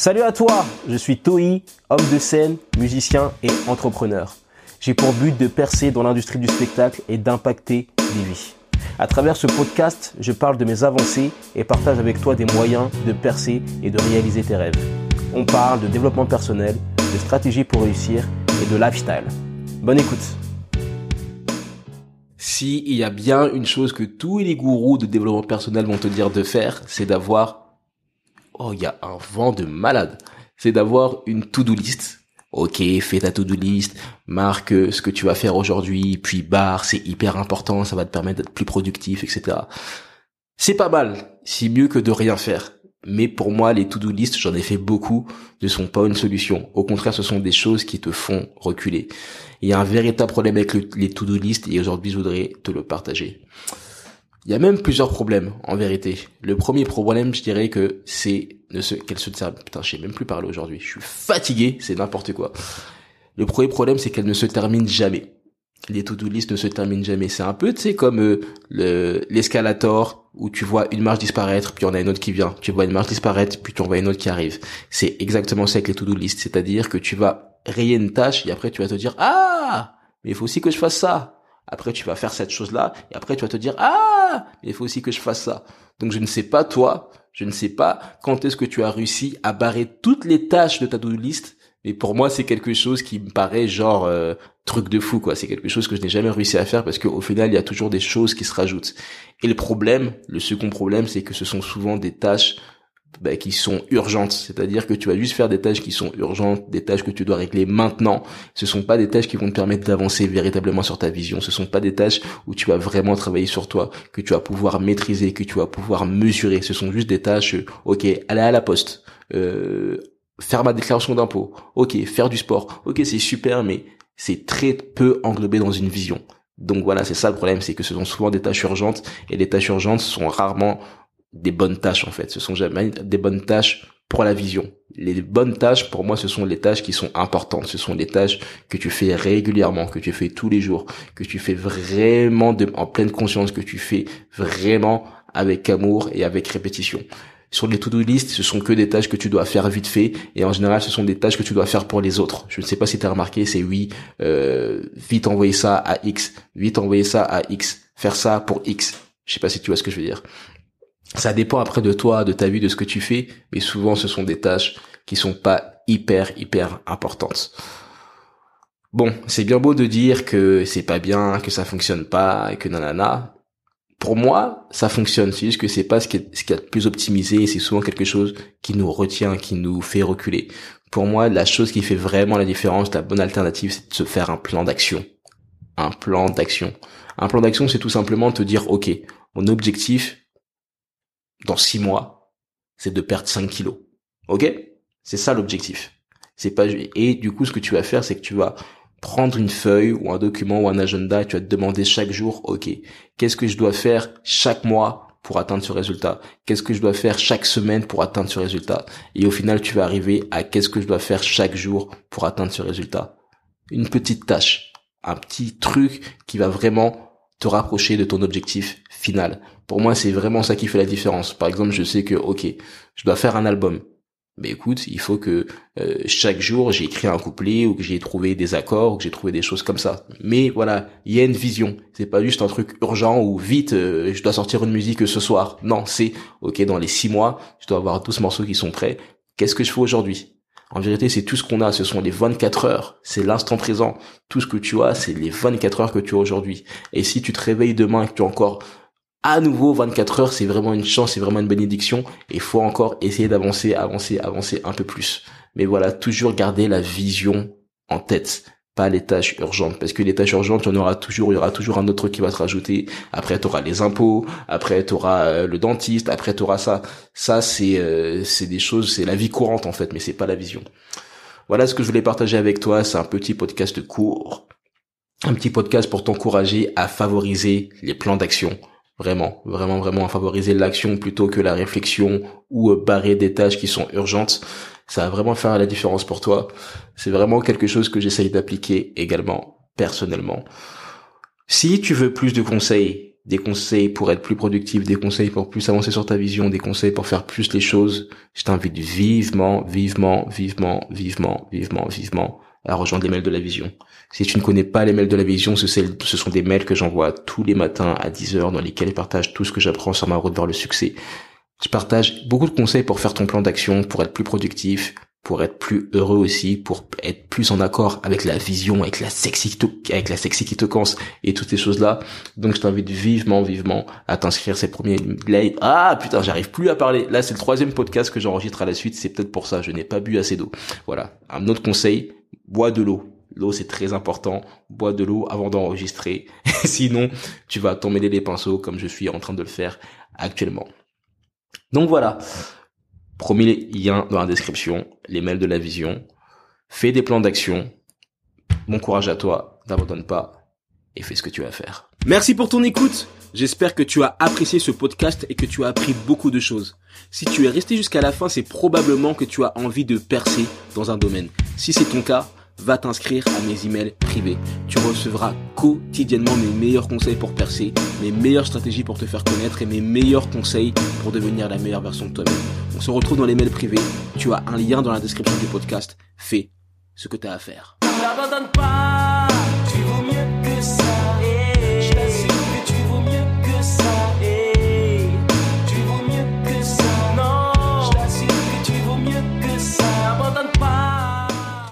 Salut à toi, je suis Toi, homme de scène, musicien et entrepreneur. J'ai pour but de percer dans l'industrie du spectacle et d'impacter des vies. À travers ce podcast, je parle de mes avancées et partage avec toi des moyens de percer et de réaliser tes rêves. On parle de développement personnel, de stratégie pour réussir et de lifestyle. Bonne écoute. Si il y a bien une chose que tous les gourous de développement personnel vont te dire de faire, c'est d'avoir oh, il y a un vent de malade. C'est d'avoir une to-do list. Ok, fais ta to-do list, marque ce que tu vas faire aujourd'hui, puis barre, c'est hyper important, ça va te permettre d'être plus productif, etc. C'est pas mal, c'est mieux que de rien faire. Mais pour moi, les to-do list, j'en ai fait beaucoup, ne sont pas une solution. Au contraire, ce sont des choses qui te font reculer. Il y a un véritable problème avec les to-do list et aujourd'hui, je voudrais te le partager. Il y a même plusieurs problèmes, en vérité. Le premier problème, je dirais que c'est ne se, qu'elle se termine. Putain, je sais même plus parler aujourd'hui. Je suis fatigué, c'est n'importe quoi. Le premier problème, c'est qu'elle ne se termine jamais. Les to-do list ne se terminent jamais. C'est un peu, tu sais, comme euh, le, l'escalator où tu vois une marche disparaître, puis on a une autre qui vient. Tu vois une marche disparaître, puis tu en vois une autre qui arrive. C'est exactement ça avec les to-do list. C'est-à-dire que tu vas rayer une tâche et après tu vas te dire, ah, mais il faut aussi que je fasse ça. Après, tu vas faire cette chose-là. Et après, tu vas te dire, ah, il faut aussi que je fasse ça. Donc, je ne sais pas toi, je ne sais pas quand est-ce que tu as réussi à barrer toutes les tâches de ta to-do. Mais pour moi, c'est quelque chose qui me paraît genre euh, truc de fou, quoi. C'est quelque chose que je n'ai jamais réussi à faire parce qu'au final, il y a toujours des choses qui se rajoutent. Et le problème, le second problème, c'est que ce sont souvent des tâches bah, qui sont urgentes. C'est-à-dire que tu vas juste faire des tâches qui sont urgentes, des tâches que tu dois régler maintenant. Ce sont pas des tâches qui vont te permettre d'avancer véritablement sur ta vision. Ce sont pas des tâches où tu vas vraiment travailler sur toi, que tu vas pouvoir maîtriser, que tu vas pouvoir mesurer. Ce sont juste des tâches, euh, ok, aller à la poste, euh, faire ma déclaration d'impôt, ok, faire du sport, ok, c'est super, mais c'est très peu englobé dans une vision. Donc voilà, c'est ça le problème, c'est que ce sont souvent des tâches urgentes et les tâches urgentes sont rarement des bonnes tâches en fait. Ce sont jamais des bonnes tâches pour la vision. Les bonnes tâches, pour moi, ce sont les tâches qui sont importantes. Ce sont les tâches que tu fais régulièrement, que tu fais tous les jours, que tu fais vraiment en pleine conscience, que tu fais vraiment avec amour et avec répétition. Sur les to-do list, ce sont que des tâches que tu dois faire vite fait et en général, ce sont des tâches que tu dois faire pour les autres. Je ne sais pas si tu as remarqué, c'est oui, euh, vite envoyer ça à X, vite envoyer ça à X, faire ça pour X. Je sais pas si tu vois ce que je veux dire ça dépend après de toi, de ta vie, de ce que tu fais, mais souvent ce sont des tâches qui sont pas hyper hyper importantes. Bon, c'est bien beau de dire que c'est pas bien, que ça fonctionne pas, et que nanana. Pour moi, ça fonctionne. C'est juste que c'est pas ce qui est, ce qui est le plus optimisé. C'est souvent quelque chose qui nous retient, qui nous fait reculer. Pour moi, la chose qui fait vraiment la différence, la bonne alternative, c'est de se faire un plan d'action. Un plan d'action. Un plan d'action, c'est tout simplement te dire, ok, mon objectif, dans six mois, c'est de perdre 5 kilos. Ok? C'est ça l'objectif. C'est pas et du coup ce que tu vas faire, c'est que tu vas prendre une feuille ou un document ou un agenda et tu vas te demander chaque jour, ok, qu'est-ce que je dois faire chaque mois pour atteindre ce résultat? Qu'est-ce que je dois faire chaque semaine pour atteindre ce résultat? Et au final, tu vas arriver à qu'est-ce que je dois faire chaque jour pour atteindre ce résultat? Une petite tâche, un petit truc qui va vraiment te rapprocher de ton objectif final. Pour moi, c'est vraiment ça qui fait la différence. Par exemple, je sais que, ok, je dois faire un album. Mais écoute, il faut que euh, chaque jour j'ai écrit un couplet ou que j'ai trouvé des accords ou que j'ai trouvé des choses comme ça. Mais voilà, il y a une vision. C'est pas juste un truc urgent ou vite, euh, je dois sortir une musique ce soir. Non, c'est ok dans les six mois, je dois avoir 12 morceaux qui sont prêts. Qu'est-ce que je fais aujourd'hui? En vérité, c'est tout ce qu'on a, ce sont les 24 heures, c'est l'instant présent. Tout ce que tu as, c'est les 24 heures que tu as aujourd'hui. Et si tu te réveilles demain et que tu as encore à nouveau 24 heures, c'est vraiment une chance, c'est vraiment une bénédiction. Et faut encore essayer d'avancer, avancer, avancer un peu plus. Mais voilà, toujours garder la vision en tête pas les tâches urgentes. Parce que les tâches urgentes il y en aura toujours il y aura toujours un autre qui va se rajouter. Après tu auras les impôts après tu auras euh, le dentiste après tu auras ça. Ça c'est euh, c'est des choses c'est la vie courante en fait mais c'est pas la vision. Voilà ce que je voulais partager avec toi. C'est un petit podcast court. Un petit podcast pour t'encourager à favoriser les plans d'action Vraiment, vraiment, vraiment à favoriser l'action plutôt que la réflexion ou euh, barrer des tâches qui sont urgentes. Ça va vraiment faire la différence pour toi. C'est vraiment quelque chose que j'essaye d'appliquer également personnellement. Si tu veux plus de conseils des conseils pour être plus productif, des conseils pour plus avancer sur ta vision, des conseils pour faire plus les choses, je t'invite vivement, vivement, vivement, vivement, vivement, vivement à rejoindre les mails de la vision. Si tu ne connais pas les mails de la vision, ce, sont des mails que j'envoie tous les matins à 10 heures dans lesquels je partage tout ce que j'apprends sur ma route vers le succès. Je partage beaucoup de conseils pour faire ton plan d'action, pour être plus productif, pour être plus heureux aussi, pour être plus en accord avec la vision, avec la sexy, avec la sexy qui te canse et toutes ces choses-là. Donc je t'invite vivement, vivement à t'inscrire ces premiers lives. Ah putain, j'arrive plus à parler. Là, c'est le troisième podcast que j'enregistre à la suite. C'est peut-être pour ça. Je n'ai pas bu assez d'eau. Voilà. Un autre conseil, bois de l'eau. L'eau, c'est très important. Bois de l'eau avant d'enregistrer. Sinon, tu vas t'emmêler les pinceaux comme je suis en train de le faire actuellement. Donc voilà. Promis lien dans la description, les mails de la vision. Fais des plans d'action. Bon courage à toi, n'abandonne pas et fais ce que tu as à faire. Merci pour ton écoute. J'espère que tu as apprécié ce podcast et que tu as appris beaucoup de choses. Si tu es resté jusqu'à la fin, c'est probablement que tu as envie de percer dans un domaine. Si c'est ton cas, va t'inscrire à mes emails privés. Tu recevras quotidiennement mes meilleurs conseils pour percer, mes meilleures stratégies pour te faire connaître et mes meilleurs conseils pour devenir la meilleure version de toi-même. On se retrouve dans les mails privés. Tu as un lien dans la description du podcast. Fais ce que tu as à faire.